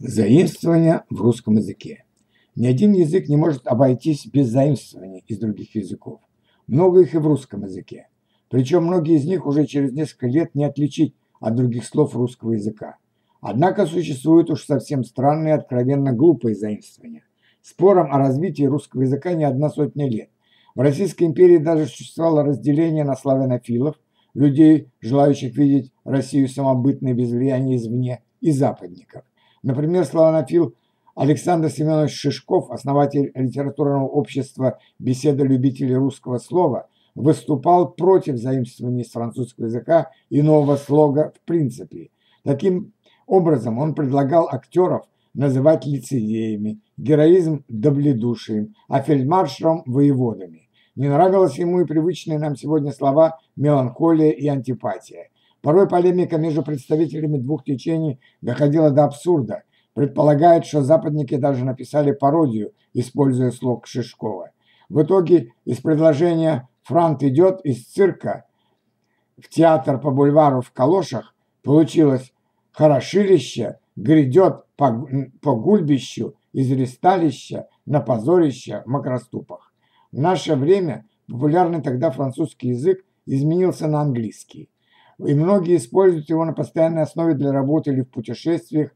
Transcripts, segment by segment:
Заимствование в русском языке. Ни один язык не может обойтись без заимствований из других языков. Много их и в русском языке. Причем многие из них уже через несколько лет не отличить от других слов русского языка. Однако существуют уж совсем странные откровенно глупые заимствования. Спором о развитии русского языка не одна сотня лет. В Российской империи даже существовало разделение на славянофилов, людей, желающих видеть Россию самобытной без влияния извне, и западников. Например, славянофил Александр Семенович Шишков, основатель литературного общества «Беседа любителей русского слова», выступал против заимствования с французского языка и нового слога в принципе. Таким образом, он предлагал актеров называть лицедеями, героизм – добледушием, а фельдмаршалом – воеводами. Не нравилось ему и привычные нам сегодня слова «меланхолия» и «антипатия». Порой полемика между представителями двух течений доходила до абсурда. Предполагает, что западники даже написали пародию, используя слог Шишкова. В итоге из предложения «Франт идет из цирка в театр по бульвару в калошах» получилось «Хорошилище грядет по, по гульбищу из ресталища на позорище в макроступах». В наше время популярный тогда французский язык изменился на английский и многие используют его на постоянной основе для работы или в путешествиях,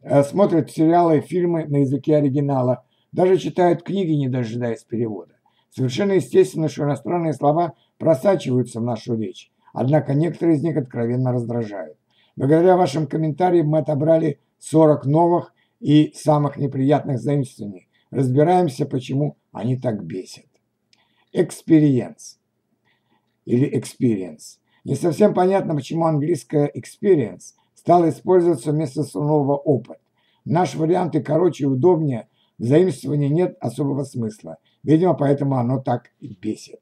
э, смотрят сериалы и фильмы на языке оригинала, даже читают книги, не дожидаясь перевода. Совершенно естественно, что иностранные слова просачиваются в нашу речь, однако некоторые из них откровенно раздражают. Благодаря вашим комментариям мы отобрали 40 новых и самых неприятных заимствований. Разбираемся, почему они так бесят. Experience или experience не совсем понятно, почему английское experience стало использоваться вместо слова опыт. Наш вариант и короче и удобнее, в заимствовании нет особого смысла. Видимо, поэтому оно так и бесит.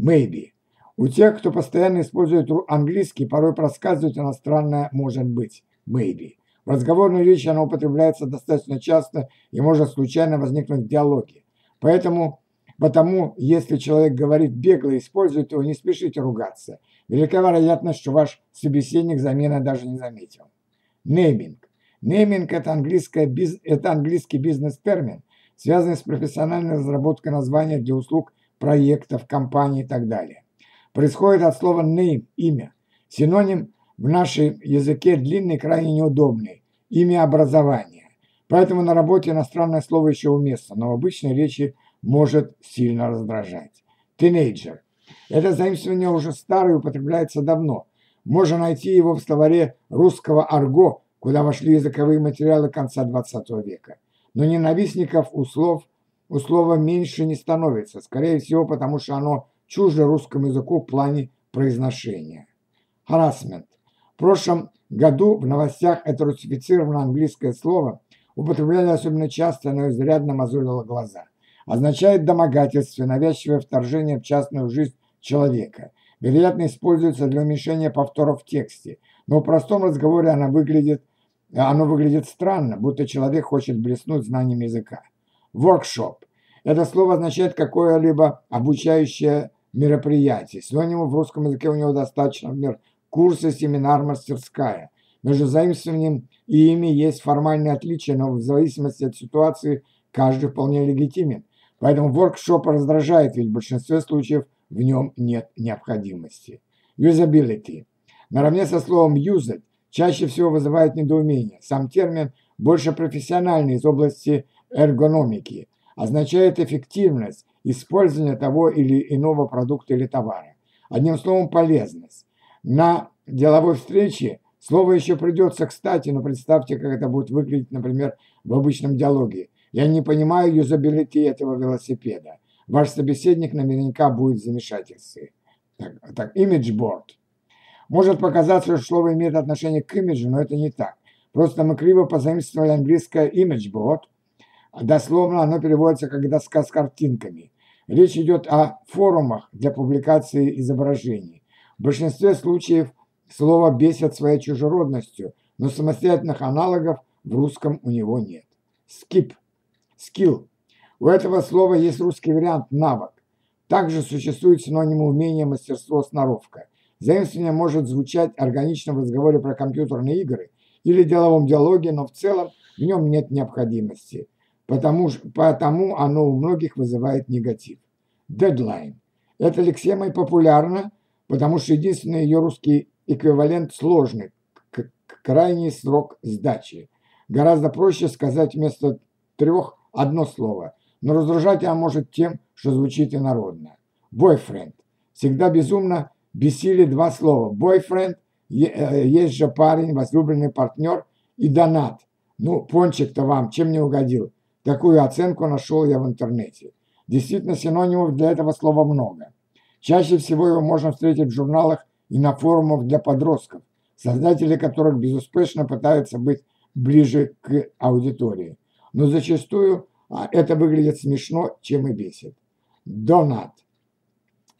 Maybe. У тех, кто постоянно использует английский, порой проскальзывает иностранное «может быть». Maybe. В разговорной речи оно употребляется достаточно часто и может случайно возникнуть в диалоге. Поэтому, потому, если человек говорит бегло использует его, не спешите ругаться – Велика вероятность, что ваш собеседник замены даже не заметил. Нейминг. Нейминг – это, английское, это английский бизнес-термин, связанный с профессиональной разработкой названия для услуг, проектов, компаний и так далее. Происходит от слова name – имя. Синоним в нашем языке длинный, крайне неудобный – имя образования. Поэтому на работе иностранное слово еще уместно, но в обычной речи может сильно раздражать. Тинейджер это заимствование уже старое и употребляется давно. Можно найти его в словаре русского арго, куда вошли языковые материалы конца XX века. Но ненавистников у слов, у слова меньше не становится, скорее всего, потому что оно чуждо русскому языку в плане произношения. Harassment. В прошлом году в новостях это русифицированное английское слово употребляли особенно часто, оно изрядно мозолило глаза. Означает домогательство, навязчивое вторжение в частную жизнь человека. Вероятно, используется для уменьшения повторов в тексте, но в простом разговоре оно выглядит, оно выглядит странно, будто человек хочет блеснуть знанием языка. Workshop. Это слово означает какое-либо обучающее мероприятие. Синонимов в русском языке у него достаточно, например, курсы, семинар, мастерская. Между заимствованием и ими есть формальные отличия, но в зависимости от ситуации каждый вполне легитимен. Поэтому воркшоп раздражает, ведь в большинстве случаев в нем нет необходимости. Usability. Наравне со словом used чаще всего вызывает недоумение. Сам термин больше профессиональный из области эргономики, означает эффективность использования того или иного продукта или товара. Одним словом, полезность. На деловой встрече слово еще придется кстати, но представьте, как это будет выглядеть, например, в обычном диалоге. Я не понимаю юзабилити этого велосипеда ваш собеседник наверняка будет в замешательстве. Так, так имиджборд. Может показаться, что слово имеет отношение к имиджу, но это не так. Просто мы криво позаимствовали английское имиджборд, а дословно оно переводится как доска с картинками. Речь идет о форумах для публикации изображений. В большинстве случаев слово бесит своей чужеродностью, но самостоятельных аналогов в русском у него нет. Skip. Skill у этого слова есть русский вариант «навык». Также существует синоним умения, мастерство, сноровка. Заимствование может звучать органично в разговоре про компьютерные игры или деловом диалоге, но в целом в нем нет необходимости, потому, потому оно у многих вызывает негатив. Дедлайн. Эта лексема и популярна, потому что единственный ее русский эквивалент сложный, крайний срок сдачи. Гораздо проще сказать вместо трех одно слово, но раздражать она может тем, что звучит инородно. Бойфренд. Всегда безумно бесили два слова. Бойфренд, э, есть же парень, возлюбленный партнер и донат. Ну, пончик-то вам чем не угодил? Такую оценку нашел я в интернете. Действительно, синонимов для этого слова много. Чаще всего его можно встретить в журналах и на форумах для подростков, создатели которых безуспешно пытаются быть ближе к аудитории. Но зачастую а, это выглядит смешно, чем и бесит. Донат.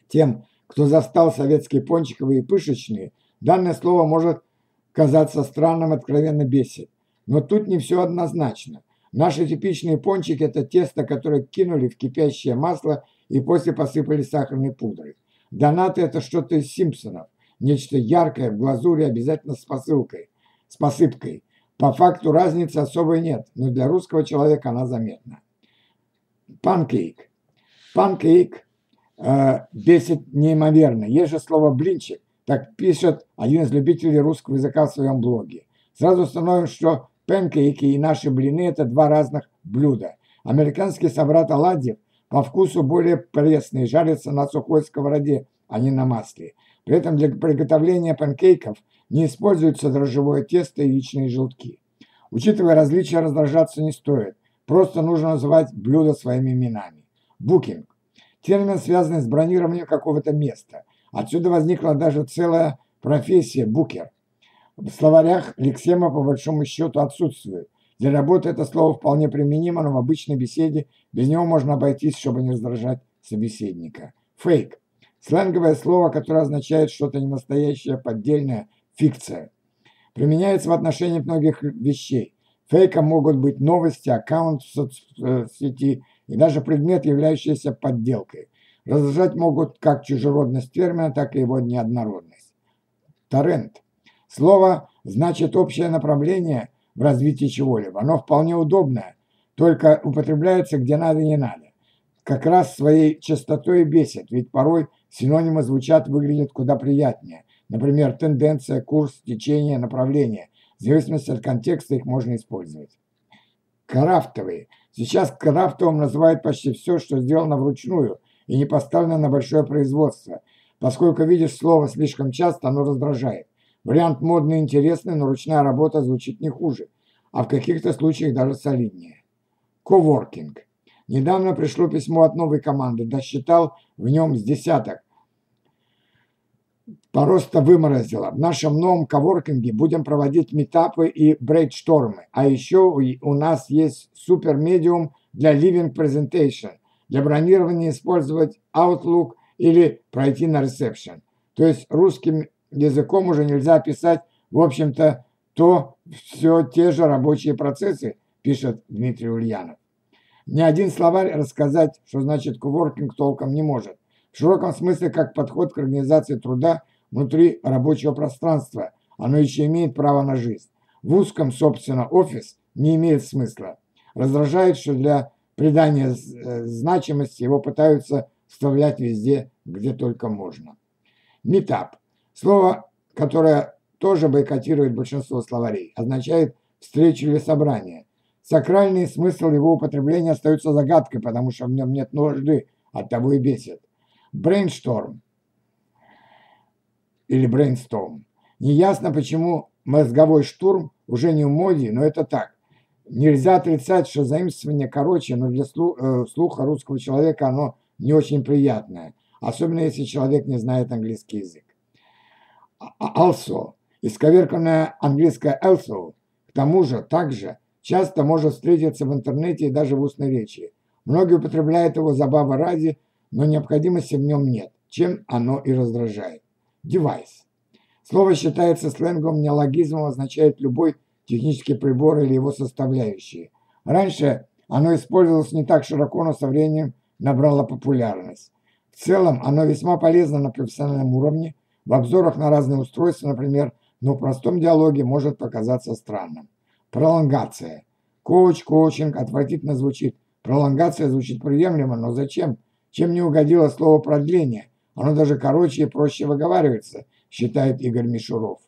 Тем, кто застал советские пончиковые и пышечные, данное слово может казаться странным, откровенно бесит. Но тут не все однозначно. Наши типичные пончики – это тесто, которое кинули в кипящее масло и после посыпали сахарной пудрой. Донаты – это что-то из Симпсонов. Нечто яркое, в глазури, обязательно с посылкой, с посыпкой. По факту разницы особой нет, но для русского человека она заметна. Панкейк. Панкейк э, бесит неимоверно. Есть же слово «блинчик». Так пишет один из любителей русского языка в своем блоге. Сразу установим, что Панкейки и наши блины – это два разных блюда. Американский собрат оладьев по вкусу более пресный, жарится на сухой сковороде, а не на масле. При этом для приготовления панкейков не используются дрожжевое тесто и яичные желтки. Учитывая различия, раздражаться не стоит. Просто нужно называть блюда своими именами. Букинг. Термин, связанный с бронированием какого-то места. Отсюда возникла даже целая профессия – букер. В словарях лексема по большому счету отсутствует. Для работы это слово вполне применимо, но в обычной беседе без него можно обойтись, чтобы не раздражать собеседника. Фейк. Сленговое слово, которое означает что-то ненастоящее, поддельное, фикция. Применяется в отношении многих вещей. Фейком могут быть новости, аккаунт в соцсети и даже предмет, являющийся подделкой. Раздражать могут как чужеродность термина, так и его неоднородность. Торрент. Слово значит общее направление в развитии чего-либо. Оно вполне удобное, только употребляется где надо и не надо. Как раз своей частотой бесит, ведь порой синонимы звучат, выглядят куда приятнее. Например, тенденция, курс, течение, направление. В зависимости от контекста их можно использовать. Крафтовые. Сейчас крафтовым называют почти все, что сделано вручную и не поставлено на большое производство. Поскольку видишь слово слишком часто, оно раздражает. Вариант модный и интересный, но ручная работа звучит не хуже, а в каких-то случаях даже солиднее. Коворкинг. Недавно пришло письмо от новой команды, досчитал в нем с десяток. Просто выморозило. В нашем новом коворкинге будем проводить метапы и брейдштормы. А еще у нас есть супер медиум для Living Presentation. Для бронирования использовать Outlook или пройти на ресепшн. То есть русским языком уже нельзя описать, в общем-то, то все те же рабочие процессы, пишет Дмитрий Ульянов. Ни один словарь рассказать, что значит коворкинг, толком не может. В широком смысле, как подход к организации труда внутри рабочего пространства, оно еще имеет право на жизнь. В узком, собственно, офис не имеет смысла. Раздражает, что для придания э, значимости его пытаются вставлять везде, где только можно. Метап Слово, которое тоже бойкотирует большинство словарей, означает встречу или собрание. Сакральный смысл его употребления остается загадкой, потому что в нем нет нужды, от того и бесит. Брейншторм или брейнсторм. Неясно, почему мозговой штурм уже не в моде, но это так. Нельзя отрицать, что заимствование короче, но для э, слуха русского человека оно не очень приятное, особенно если человек не знает английский язык also, исковерканное английское also, к тому же также часто может встретиться в интернете и даже в устной речи. Многие употребляют его забава ради, но необходимости в нем нет, чем оно и раздражает. Девайс. Слово считается сленгом, неологизмом, означает любой технический прибор или его составляющие. Раньше оно использовалось не так широко, но со временем набрало популярность. В целом оно весьма полезно на профессиональном уровне, в обзорах на разные устройства, например, но в простом диалоге может показаться странным. Пролонгация. Коуч, коучинг отвратительно звучит. Пролонгация звучит приемлемо, но зачем? Чем не угодило слово продление? Оно даже короче и проще выговаривается, считает Игорь Мишуров.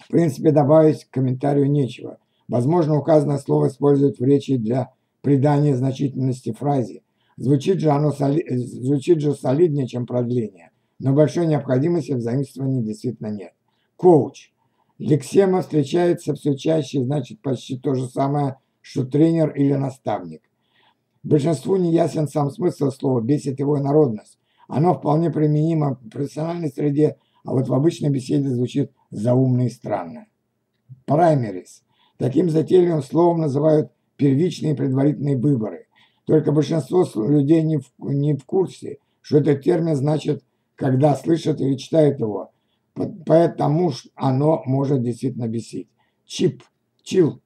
В принципе, добавить к комментарию нечего. Возможно, указанное слово используют в речи для придания значительности фразе. Звучит же оно соли... звучит же солиднее, чем продление, но большой необходимости в заимствовании действительно нет. Коуч. Лексема встречается все чаще, значит почти то же самое, что тренер или наставник. Большинству не ясен сам смысл слова, бесит его народность. Оно вполне применимо в профессиональной среде, а вот в обычной беседе звучит заумно и странно. Праймерис. Таким затейливым словом называют первичные предварительные выборы. Только большинство людей не в, не в курсе, что этот термин значит, когда слышат или читают его. Поэтому оно может действительно бесить. Чип, чил.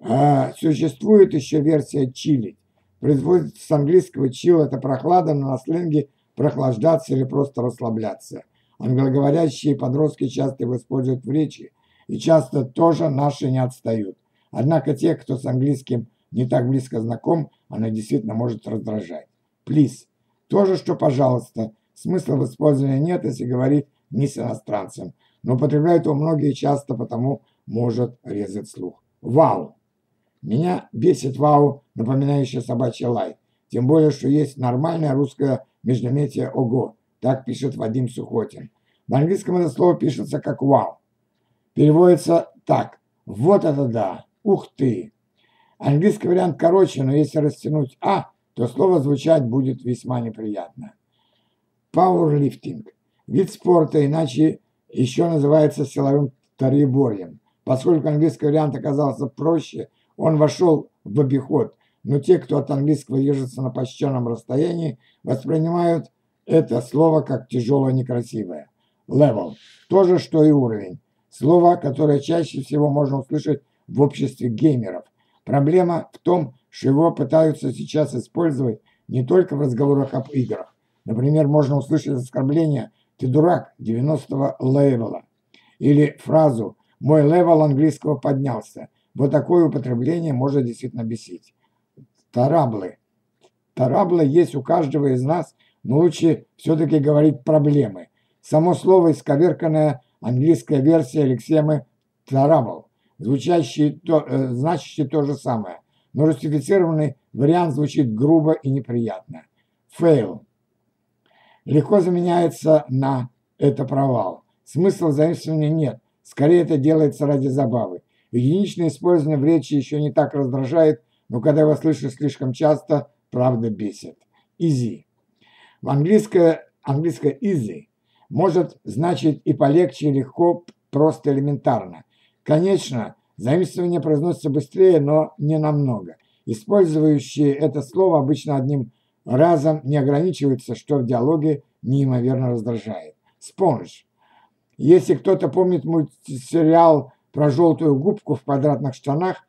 А, существует еще версия чилить. Производится с английского чил, это прохлада, но на сленге прохлаждаться или просто расслабляться. Англоговорящие подростки часто его используют в речи, и часто тоже наши не отстают. Однако те, кто с английским не так близко знаком, она действительно может раздражать. Please. То же, что пожалуйста. Смысла в использовании нет, если говорить не с иностранцем. Но употребляют его многие часто, потому может резать слух. Вау. Меня бесит вау, напоминающее собачий лай. Тем более, что есть нормальное русское междометие «ого». Так пишет Вадим Сухотин. На английском это слово пишется как «вау». Переводится так. Вот это да. Ух ты. Английский вариант короче, но если растянуть «а», то слово звучать будет весьма неприятно. Пауэрлифтинг. Вид спорта, иначе еще называется силовым троеборьем. Поскольку английский вариант оказался проще, он вошел в обиход, но те, кто от английского ежится на почтенном расстоянии, воспринимают это слово как тяжелое некрасивое. Level. То же, что и уровень. Слово, которое чаще всего можно услышать в обществе геймеров. Проблема в том, что его пытаются сейчас использовать не только в разговорах об играх. Например, можно услышать оскорбление «ты дурак 90-го левела» или фразу «мой левел английского поднялся». Вот такое употребление может действительно бесить. Траблы. Траблы есть у каждого из нас, но лучше все-таки говорить проблемы. Само слово исковерканная английская версия лексемы «тарабл», звучащий, то, э, значащий то же самое, но русифицированный вариант звучит грубо и неприятно. Fail. Легко заменяется на «это провал». Смысла заимствования нет, скорее это делается ради забавы. Единичное использование в речи еще не так раздражает, но когда его слышишь слишком часто, правда бесит. Easy. В английское, английское easy может значить и полегче, и легко, просто элементарно. Конечно, заимствование произносится быстрее, но не намного. Использующие это слово обычно одним разом не ограничиваются, что в диалоге неимоверно раздражает. Спонж. Если кто-то помнит мультсериал про желтую губку в квадратных штанах,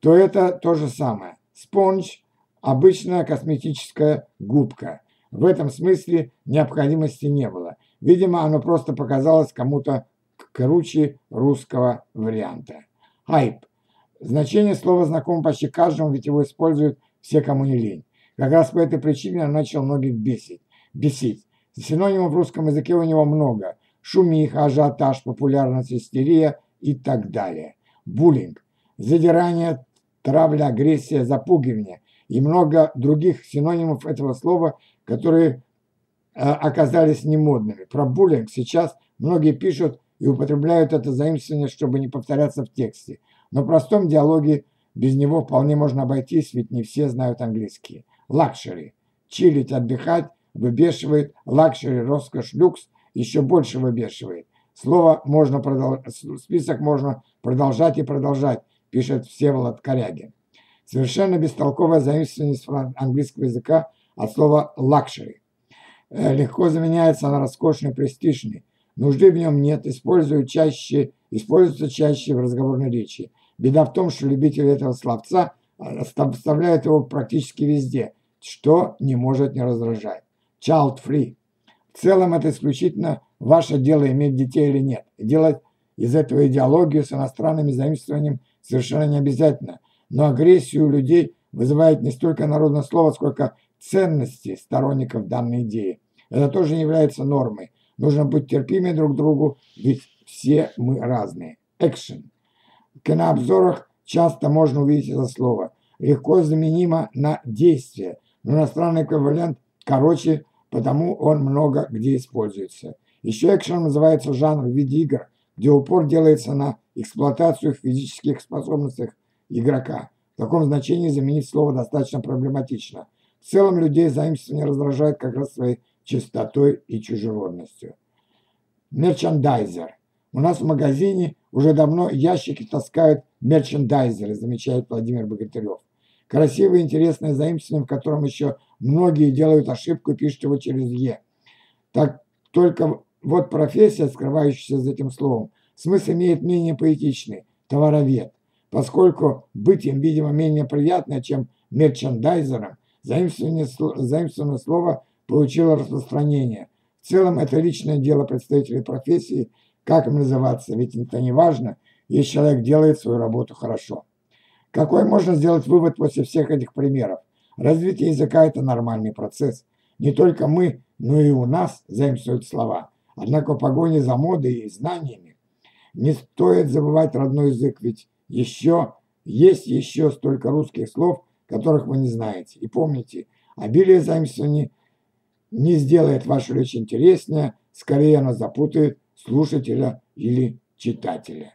то это то же самое. Спонж – обычная косметическая губка. В этом смысле необходимости не было. Видимо, оно просто показалось кому-то круче русского варианта. Хайп. Значение слова знакомо почти каждому, ведь его используют все, кому не лень. Как раз по этой причине он начал многих бесить. бесить. Синонимов в русском языке у него много. Шумиха, ажиотаж, популярность, истерия – и так далее. Буллинг, задирание, травля, агрессия, запугивание и много других синонимов этого слова, которые э, оказались немодными. Про буллинг сейчас многие пишут и употребляют это заимствование, чтобы не повторяться в тексте. Но в простом диалоге без него вполне можно обойтись, ведь не все знают английский. Лакшери. Чилить, отдыхать, выбешивает. Лакшери, роскошь, люкс еще больше выбешивает. Слово можно продолжать, список можно продолжать и продолжать, пишет Всеволод Корягин. Совершенно бестолковая заимствованность английского языка от слова luxury. Э, легко заменяется на роскошный, престижный. Нужды в нем нет, используют чаще, используется чаще в разговорной речи. Беда в том, что любители этого словца вставляют его практически везде, что не может не раздражать. Child free. В целом это исключительно ваше дело иметь детей или нет. Делать из этого идеологию с иностранными заимствованием совершенно не обязательно. Но агрессию у людей вызывает не столько народное слово, сколько ценности сторонников данной идеи. Это тоже не является нормой. Нужно быть терпимее друг к другу, ведь все мы разные. Action. В кинообзорах часто можно увидеть это слово. Легко заменимо на действие, но иностранный эквивалент короче, потому он много где используется. Еще экшен называется жанр в виде игр, где упор делается на эксплуатацию физических способностях игрока. В таком значении заменить слово достаточно проблематично. В целом людей заимствование раздражает как раз своей чистотой и чужеродностью. Мерчандайзер. У нас в магазине уже давно ящики таскают мерчендайзеры, замечает Владимир Богатырев. Красивое интересное заимствование, в котором еще многие делают ошибку и пишут его через «е». Так только вот профессия, скрывающаяся за этим словом, смысл имеет менее поэтичный – товаровед. Поскольку быть им, видимо, менее приятно, чем мерчендайзером, заимствованное, слово получило распространение. В целом это личное дело представителей профессии, как им называться, ведь это не важно, если человек делает свою работу хорошо. Какой можно сделать вывод после всех этих примеров? Развитие языка – это нормальный процесс. Не только мы, но и у нас заимствуют слова. Однако в погоне за модой и знаниями не стоит забывать родной язык, ведь еще есть еще столько русских слов, которых вы не знаете. И помните, обилие заимствований не сделает вашу речь интереснее, скорее она запутает слушателя или читателя.